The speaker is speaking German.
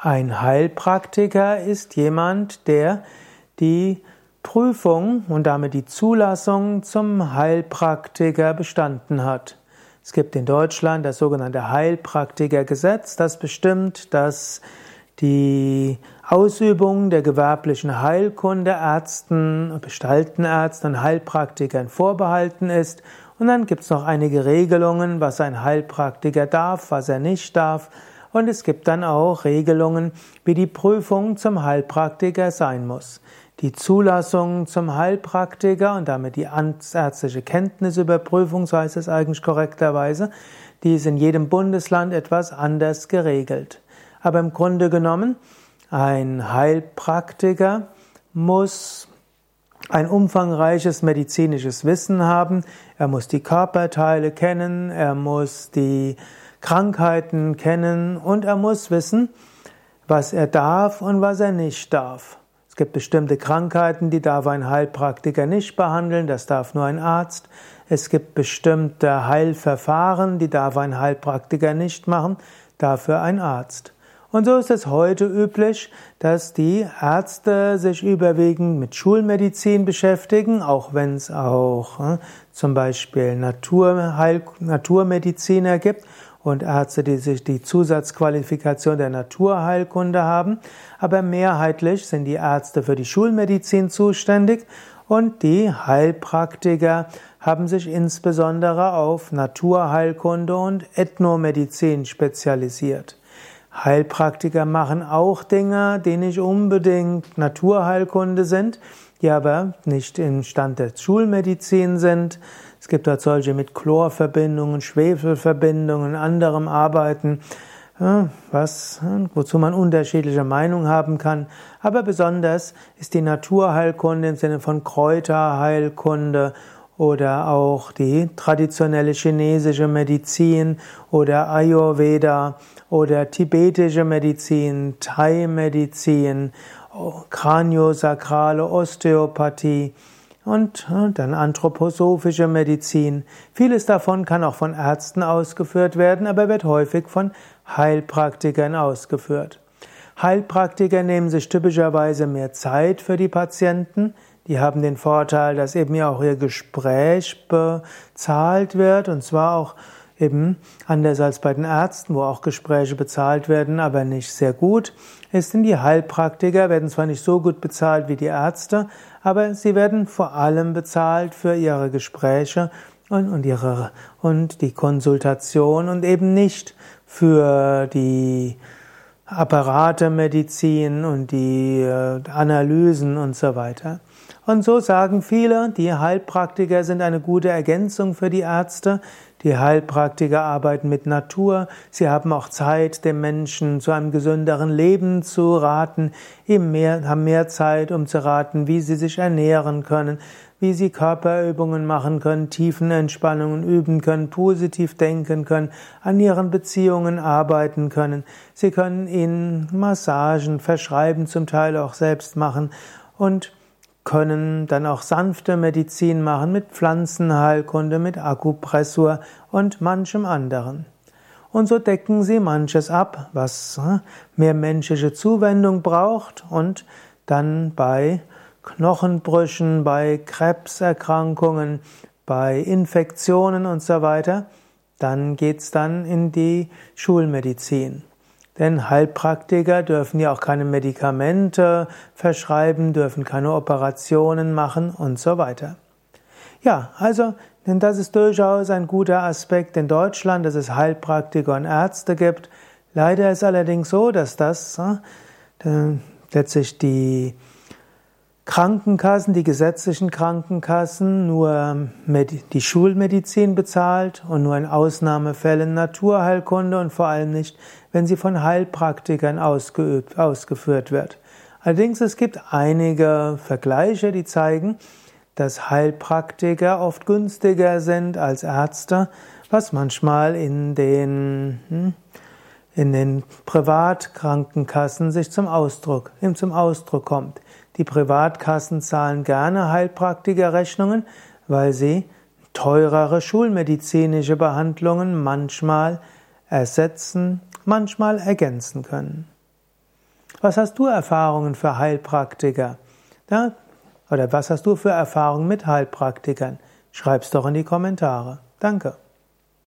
Ein Heilpraktiker ist jemand, der die Prüfung und damit die Zulassung zum Heilpraktiker bestanden hat. Es gibt in Deutschland das sogenannte Heilpraktikergesetz, das bestimmt, dass die Ausübung der gewerblichen Heilkunde Ärzten, Gestaltenärzten und Heilpraktikern vorbehalten ist. Und dann gibt es noch einige Regelungen, was ein Heilpraktiker darf, was er nicht darf. Und es gibt dann auch Regelungen, wie die Prüfung zum Heilpraktiker sein muss. Die Zulassung zum Heilpraktiker und damit die ärztliche Kenntnisüberprüfung, so heißt es eigentlich korrekterweise, die ist in jedem Bundesland etwas anders geregelt. Aber im Grunde genommen, ein Heilpraktiker muss ein umfangreiches medizinisches Wissen haben, er muss die Körperteile kennen, er muss die Krankheiten kennen und er muss wissen, was er darf und was er nicht darf. Es gibt bestimmte Krankheiten, die darf ein Heilpraktiker nicht behandeln, das darf nur ein Arzt. Es gibt bestimmte Heilverfahren, die darf ein Heilpraktiker nicht machen, dafür ein Arzt. Und so ist es heute üblich, dass die Ärzte sich überwiegend mit Schulmedizin beschäftigen, auch wenn es auch äh, zum Beispiel Naturheil Naturmediziner gibt und Ärzte, die sich die Zusatzqualifikation der Naturheilkunde haben. Aber mehrheitlich sind die Ärzte für die Schulmedizin zuständig und die Heilpraktiker haben sich insbesondere auf Naturheilkunde und Ethnomedizin spezialisiert. Heilpraktiker machen auch Dinge, die nicht unbedingt Naturheilkunde sind, die aber nicht im Stand der Schulmedizin sind. Es gibt dort solche mit Chlorverbindungen, Schwefelverbindungen, anderem Arbeiten, was, wozu man unterschiedliche Meinungen haben kann. Aber besonders ist die Naturheilkunde im Sinne von Kräuterheilkunde oder auch die traditionelle chinesische Medizin oder Ayurveda oder tibetische Medizin, Thai-Medizin, kraniosakrale Osteopathie und äh, dann anthroposophische Medizin. Vieles davon kann auch von Ärzten ausgeführt werden, aber wird häufig von Heilpraktikern ausgeführt. Heilpraktiker nehmen sich typischerweise mehr Zeit für die Patienten. Die haben den Vorteil, dass eben ja auch ihr Gespräch bezahlt wird und zwar auch eben anders als bei den Ärzten, wo auch Gespräche bezahlt werden, aber nicht sehr gut, ist denn die Heilpraktiker werden zwar nicht so gut bezahlt wie die Ärzte, aber sie werden vor allem bezahlt für ihre Gespräche und, und ihre und die Konsultation und eben nicht für die Apparatemedizin und die äh, Analysen und so weiter. Und so sagen viele, die Heilpraktiker sind eine gute Ergänzung für die Ärzte. Die Heilpraktiker arbeiten mit Natur. Sie haben auch Zeit, dem Menschen zu einem gesünderen Leben zu raten, eben mehr, haben mehr Zeit, um zu raten, wie sie sich ernähren können, wie sie Körperübungen machen können, Tiefenentspannungen üben können, positiv denken können, an ihren Beziehungen arbeiten können. Sie können ihnen Massagen verschreiben, zum Teil auch selbst machen und können dann auch sanfte Medizin machen mit Pflanzenheilkunde, mit Akupressur und manchem anderen. Und so decken sie manches ab, was äh, mehr menschliche Zuwendung braucht und dann bei Knochenbrüchen, bei Krebserkrankungen, bei Infektionen und so weiter, dann geht's dann in die Schulmedizin. Denn Heilpraktiker dürfen ja auch keine Medikamente verschreiben, dürfen keine Operationen machen und so weiter. Ja, also, denn das ist durchaus ein guter Aspekt in Deutschland, dass es Heilpraktiker und Ärzte gibt. Leider ist allerdings so, dass das äh, letztlich die Krankenkassen, die gesetzlichen Krankenkassen, nur die Schulmedizin bezahlt und nur in Ausnahmefällen Naturheilkunde und vor allem nicht, wenn sie von Heilpraktikern ausgeübt, ausgeführt wird. Allerdings es gibt einige Vergleiche, die zeigen, dass Heilpraktiker oft günstiger sind als Ärzte, was manchmal in den hm, in den Privatkrankenkassen sich zum Ausdruck, zum Ausdruck kommt. Die Privatkassen zahlen gerne Heilpraktikerrechnungen, weil sie teurere schulmedizinische Behandlungen manchmal ersetzen, manchmal ergänzen können. Was hast du Erfahrungen für Heilpraktiker? Ja? Oder was hast du für Erfahrungen mit Heilpraktikern? Schreib's doch in die Kommentare. Danke.